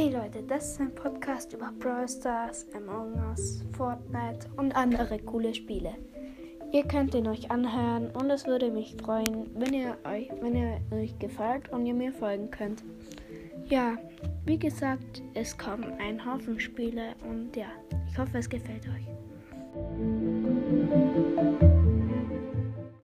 Hey Leute, das ist ein Podcast über Brawl Stars, Among Us, Fortnite und andere coole Spiele. Ihr könnt ihn euch anhören und es würde mich freuen, wenn ihr euch, wenn ihr euch gefällt und ihr mir folgen könnt. Ja, wie gesagt, es kommen ein Haufen Spiele und ja, ich hoffe, es gefällt euch.